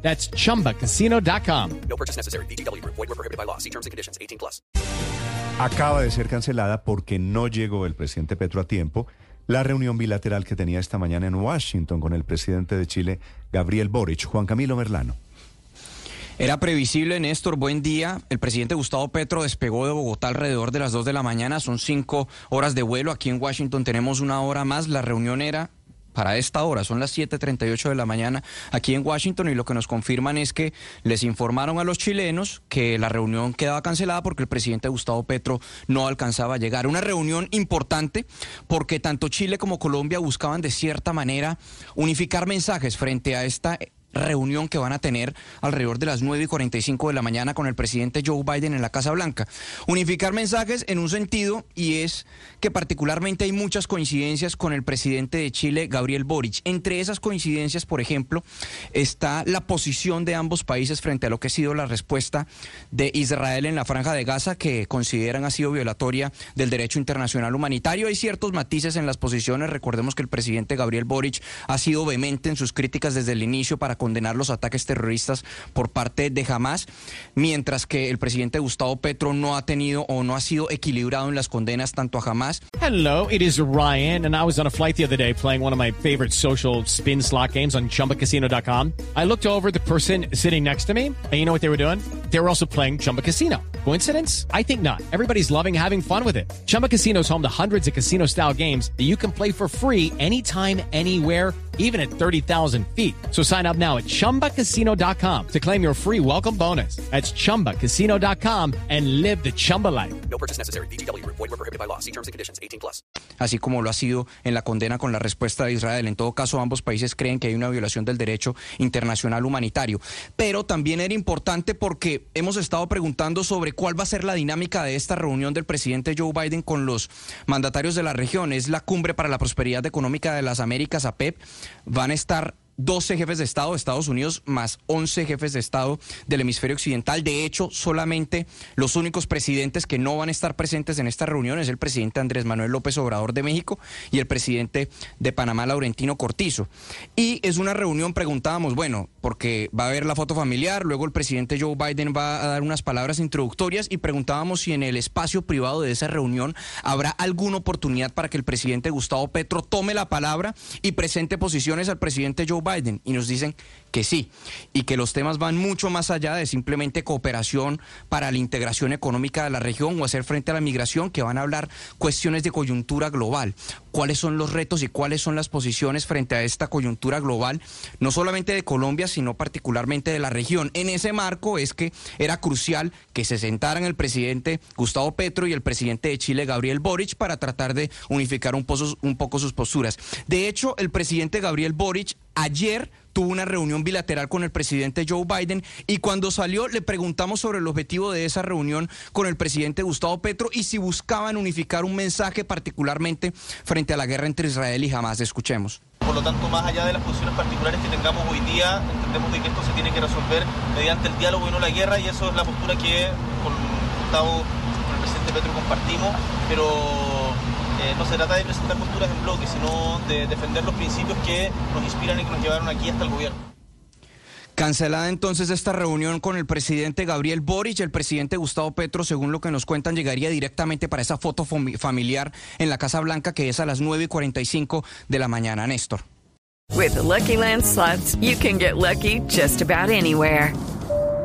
That's chumbacasino.com. No purchase necessary. BGW. Void were prohibited by law. See terms and conditions. 18 plus. Acaba de ser cancelada porque no llegó el presidente Petro a tiempo la reunión bilateral que tenía esta mañana en Washington con el presidente de Chile, Gabriel Boric. Juan Camilo Merlano. Era previsible, Néstor, buen día. El presidente Gustavo Petro despegó de Bogotá alrededor de las 2 de la mañana. Son cinco horas de vuelo. Aquí en Washington tenemos una hora más. La reunión era para esta hora, son las 7.38 de la mañana aquí en Washington y lo que nos confirman es que les informaron a los chilenos que la reunión quedaba cancelada porque el presidente Gustavo Petro no alcanzaba a llegar. Una reunión importante porque tanto Chile como Colombia buscaban de cierta manera unificar mensajes frente a esta reunión que van a tener alrededor de las 9 y 45 de la mañana con el presidente Joe Biden en la Casa Blanca. Unificar mensajes en un sentido y es que particularmente hay muchas coincidencias con el presidente de Chile, Gabriel Boric. Entre esas coincidencias, por ejemplo, está la posición de ambos países frente a lo que ha sido la respuesta de Israel en la franja de Gaza que consideran ha sido violatoria del derecho internacional humanitario. Hay ciertos matices en las posiciones. Recordemos que el presidente Gabriel Boric ha sido vehemente en sus críticas desde el inicio para condenar los ataques terroristas por parte de Hamas, mientras que el presidente Gustavo Petro no ha tenido o no ha sido equilibrado en las condenas tanto a Hamas. Hello, it is Ryan, and I was on a flight the other day playing one of my favorite social spin slot games on chumbacasino.com. I looked over the person sitting next to me, and you know what they were doing? They were also playing Chumba Casino. Coincidence? I think not. Everybody's loving having fun with it. Chumba Casino is home to hundreds of casino style games that you can play for free anytime, anywhere, even at 30,000 feet. So sign up now at chumbacasino.com to claim your free welcome bonus. That's chumbacasino.com and live the Chumba life. No purchase necessary. BGW. Void were prohibited by law. See terms and conditions. 18 plus. así como lo ha sido en la condena con la respuesta de Israel. En todo caso, ambos países creen que hay una violación del derecho internacional humanitario. Pero también era importante porque hemos estado preguntando sobre cuál va a ser la dinámica de esta reunión del presidente Joe Biden con los mandatarios de la región. Es la cumbre para la prosperidad económica de las Américas, APEP. Van a estar 12 jefes de Estado de Estados Unidos más 11 jefes de Estado del hemisferio occidental. De hecho, solamente los únicos presidentes que no van a estar presentes en esta reunión es el presidente Andrés Manuel López Obrador de México y el presidente de Panamá, Laurentino Cortizo. Y es una reunión, preguntábamos, bueno, porque va a haber la foto familiar, luego el presidente Joe Biden va a dar unas palabras introductorias y preguntábamos si en el espacio privado de esa reunión habrá alguna oportunidad para que el presidente Gustavo Petro tome la palabra y presente posiciones al presidente Joe Biden. Y nos dicen que sí y que los temas van mucho más allá de simplemente cooperación para la integración económica de la región o hacer frente a la migración, que van a hablar cuestiones de coyuntura global, cuáles son los retos y cuáles son las posiciones frente a esta coyuntura global, no solamente de Colombia, sino particularmente de la región. En ese marco es que era crucial que se sentaran el presidente Gustavo Petro y el presidente de Chile, Gabriel Boric, para tratar de unificar un, poco, sus posturas. De hecho, el presidente Gabriel Boric ayer tuvo una reunión bilateral con el presidente Joe Biden y cuando salió le preguntamos sobre el objetivo de esa reunión con el presidente Gustavo Petro y si buscaban unificar un mensaje particularmente frente a la guerra entre Israel y Hamas. Escuchemos. Por lo tanto, más allá de las posiciones particulares que tengamos hoy día, entendemos de que esto se tiene que resolver mediante el diálogo y no la guerra y eso es la postura que con Gustavo, con el presidente Petro compartimos, pero eh, no se trata de presentar posturas en bloque, sino de defender los principios que nos inspiran y que nos llevaron aquí hasta el gobierno. Cancelada entonces esta reunión con el presidente Gabriel Boric, el presidente Gustavo Petro, según lo que nos cuentan, llegaría directamente para esa foto familiar en la Casa Blanca, que es a las 9 y 45 de la mañana. Néstor. With the Lucky Land slots, you can get lucky just about anywhere.